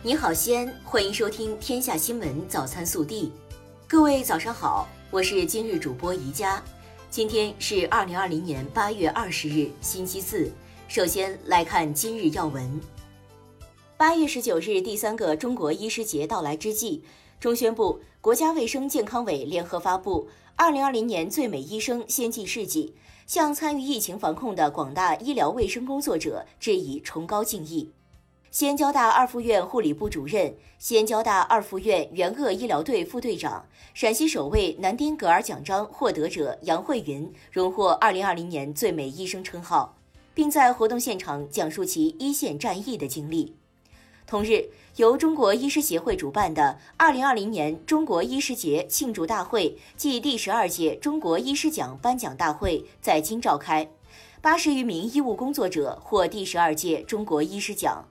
你好，西安，欢迎收听《天下新闻早餐速递》。各位早上好，我是今日主播宜佳。今天是二零二零年八月二十日，星期四。首先来看今日要闻。八月十九日，第三个中国医师节到来之际，中宣部、国家卫生健康委联合发布《二零二零年最美医生先进事迹》，向参与疫情防控的广大医疗卫生工作者致以崇高敬意。西安交大二附院护理部主任、西安交大二附院援鄂医疗队副队长、陕西首位南丁格尔奖章获得者杨慧云荣获二零二零年最美医生称号，并在活动现场讲述其一线战役的经历。同日，由中国医师协会主办的二零二零年中国医师节庆祝大会暨第十二届中国医师奖颁奖大会在京召开，八十余名医务工作者获第十二届中国医师奖。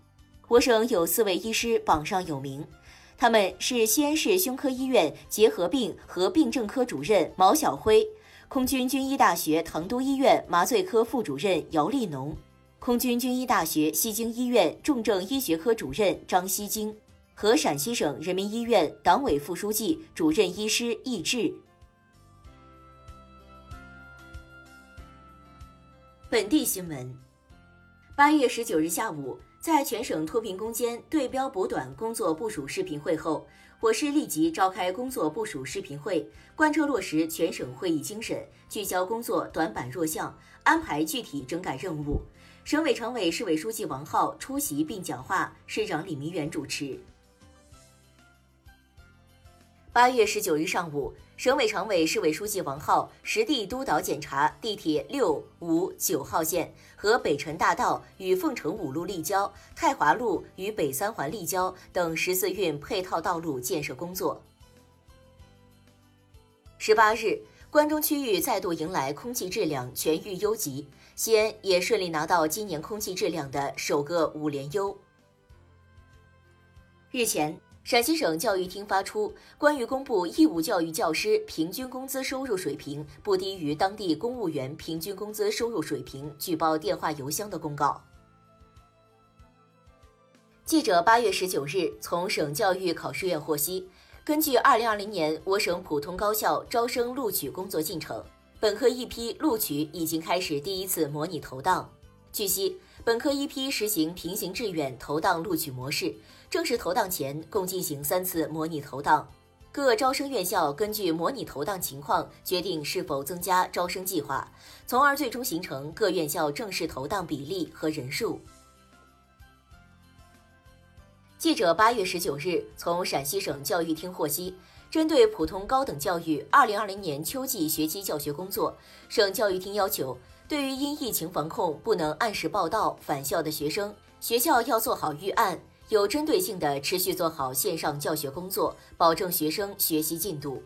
我省有四位医师榜上有名，他们是西安市胸科医院结核病和病症科主任毛晓辉，空军军医大学唐都医院麻醉科副主任姚立农，空军军医大学西京医院重症医学科主任张西京，和陕西省人民医院党委副书记、主任医师易志。本地新闻，八月十九日下午。在全省脱贫攻坚对标补短工作部署视频会后，我市立即召开工作部署视频会，贯彻落实全省会议精神，聚焦工作短板弱项，安排具体整改任务。省委常委、市委书记王浩出席并讲话，市长李明远主持。八月十九日上午。省委常委、市委书记王浩实地督导检查地铁六、五、九号线和北辰大道与凤城五路立交、太华路与北三环立交等十四运配套道路建设工作。十八日，关中区域再度迎来空气质量全域优级，西安也顺利拿到今年空气质量的首个五连优。日前。陕西省教育厅发出关于公布义务教育教师平均工资收入水平不低于当地公务员平均工资收入水平举报电话邮箱的公告。记者八月十九日从省教育考试院获悉，根据二零二零年我省普通高校招生录取工作进程，本科一批录取已经开始第一次模拟投档。据悉。本科一批实行平行志愿投档录取模式，正式投档前共进行三次模拟投档，各招生院校根据模拟投档情况决定是否增加招生计划，从而最终形成各院校正式投档比例和人数。记者八月十九日从陕西省教育厅获悉，针对普通高等教育二零二零年秋季学期教学工作，省教育厅要求。对于因疫情防控不能按时报到返校的学生，学校要做好预案，有针对性的持续做好线上教学工作，保证学生学习进度。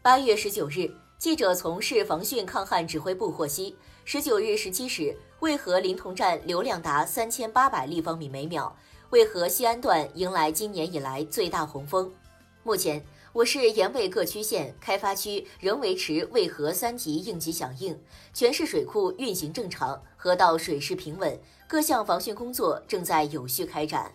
八月十九日，记者从市防汛抗旱指挥部获悉，十九日十七时，渭河临潼站流量达三千八百立方米每秒，渭河西安段迎来今年以来最大洪峰。目前。我市盐渭各区县、开发区仍维持渭河三级应急响应，全市水库运行正常，河道水势平稳，各项防汛工作正在有序开展。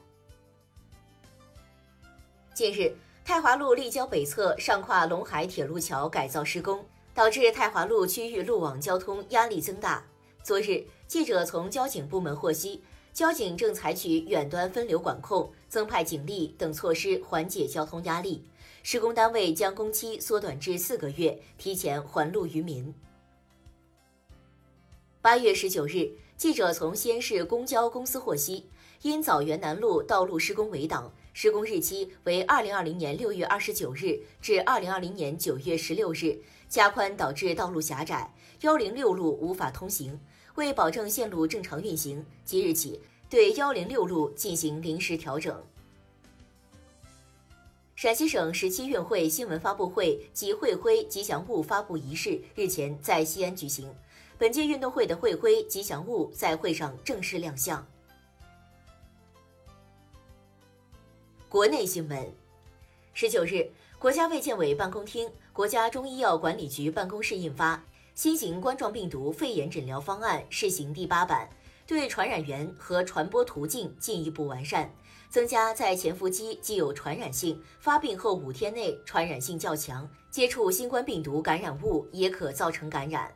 近日，太华路立交北侧上跨陇海铁路桥改造施工，导致太华路区域路网交通压力增大。昨日，记者从交警部门获悉，交警正采取远端分流管控、增派警力等措施缓解交通压力。施工单位将工期缩短至四个月，提前还路于民。八月十九日，记者从西安市公交公司获悉，因枣园南路道路施工围挡，施工日期为二零二零年六月二十九日至二零二零年九月十六日，加宽导致道路狭窄，幺零六路无法通行。为保证线路正常运行，即日起对幺零六路进行临时调整。陕西省十七运会新闻发布会及会徽吉祥物发布仪式日前在西安举行，本届运动会的会徽吉祥物在会上正式亮相。国内新闻，十九日，国家卫健委办公厅、国家中医药管理局办公室印发《新型冠状病毒肺炎诊疗方案（试行第八版）》，对传染源和传播途径进一步完善，增加在潜伏期既有传染性，发病后五天内传染性较强，接触新冠病毒感染物也可造成感染。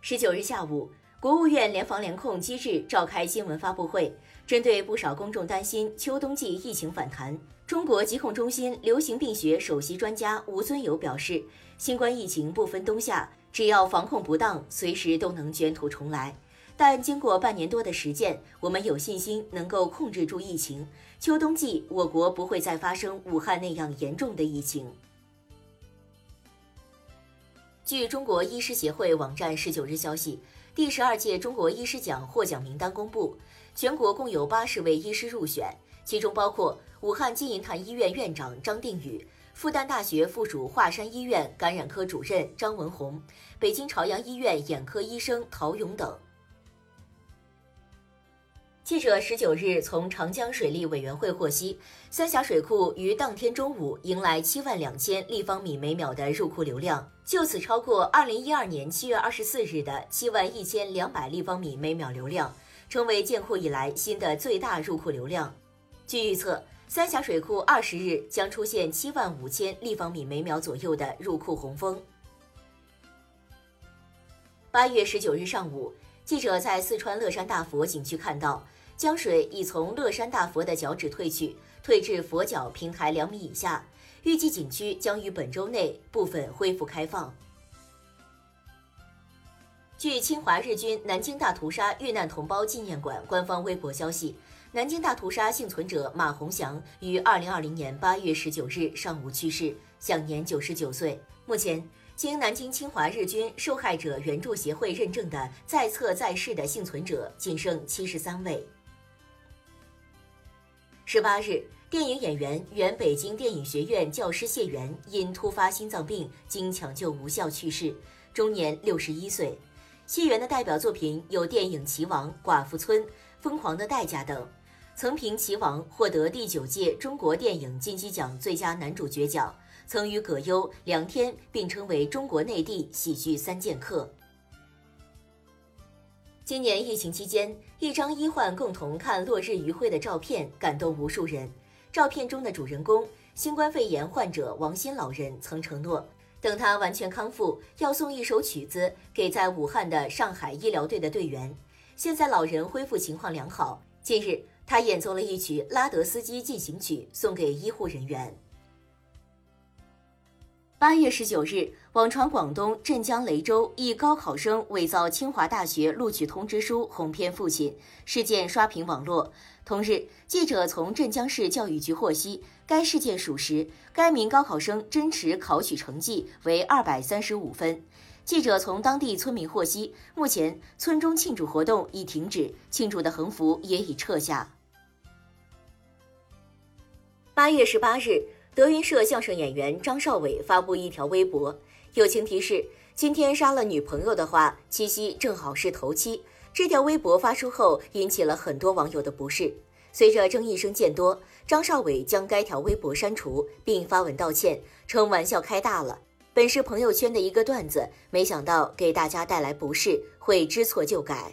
十九日下午。国务院联防联控机制召开新闻发布会，针对不少公众担心秋冬季疫情反弹，中国疾控中心流行病学首席专家吴尊友表示，新冠疫情不分冬夏，只要防控不当，随时都能卷土重来。但经过半年多的实践，我们有信心能够控制住疫情，秋冬季我国不会再发生武汉那样严重的疫情。据中国医师协会网站十九日消息。第十二届中国医师奖获奖名单公布，全国共有八十位医师入选，其中包括武汉金银潭医院院长张定宇、复旦大学附属华山医院感染科主任张文宏、北京朝阳医院眼科医生陶勇等。记者十九日从长江水利委员会获悉，三峡水库于当天中午迎来七万两千立方米每秒的入库流量，就此超过二零一二年七月二十四日的七万一千两百立方米每秒流量，成为建库以来新的最大入库流量。据预测，三峡水库二十日将出现七万五千立方米每秒左右的入库洪峰。八月十九日上午，记者在四川乐山大佛景区看到。江水已从乐山大佛的脚趾退去，退至佛脚平台两米以下。预计景区将于本周内部分恢复开放。据侵华日军南京大屠杀遇难同胞纪念馆官方微博消息，南京大屠杀幸存者马洪祥于二零二零年八月十九日上午去世，享年九十九岁。目前，经南京侵华日军受害者援助协会认证的在册在世的幸存者仅剩七十三位。十八日，电影演员、原北京电影学院教师谢元因突发心脏病经抢救无效去世，终年六十一岁。谢元的代表作品有电影《棋王》《寡妇村》《疯狂的代价》等，曾凭《棋王》获得第九届中国电影金鸡奖最佳男主角奖，曾与葛优、梁天并称为中国内地喜剧三剑客。今年疫情期间，一张医患共同看落日余晖的照片感动无数人。照片中的主人公，新冠肺炎患者王鑫老人曾承诺，等他完全康复，要送一首曲子给在武汉的上海医疗队的队员。现在老人恢复情况良好，近日他演奏了一曲《拉德斯基进行曲》，送给医护人员。八月十九日，网传广东镇江雷州一高考生伪造清华大学录取通知书，哄骗父亲，事件刷屏网络。同日，记者从镇江市教育局获悉，该事件属实，该名高考生真实考取成绩为二百三十五分。记者从当地村民获悉，目前村中庆祝活动已停止，庆祝的横幅也已撤下。八月十八日。德云社相声演员张少伟发布一条微博，友情提示：今天杀了女朋友的话，七夕正好是头七。这条微博发出后，引起了很多网友的不适。随着争议声渐多，张少伟将该条微博删除，并发文道歉，称玩笑开大了，本是朋友圈的一个段子，没想到给大家带来不适，会知错就改。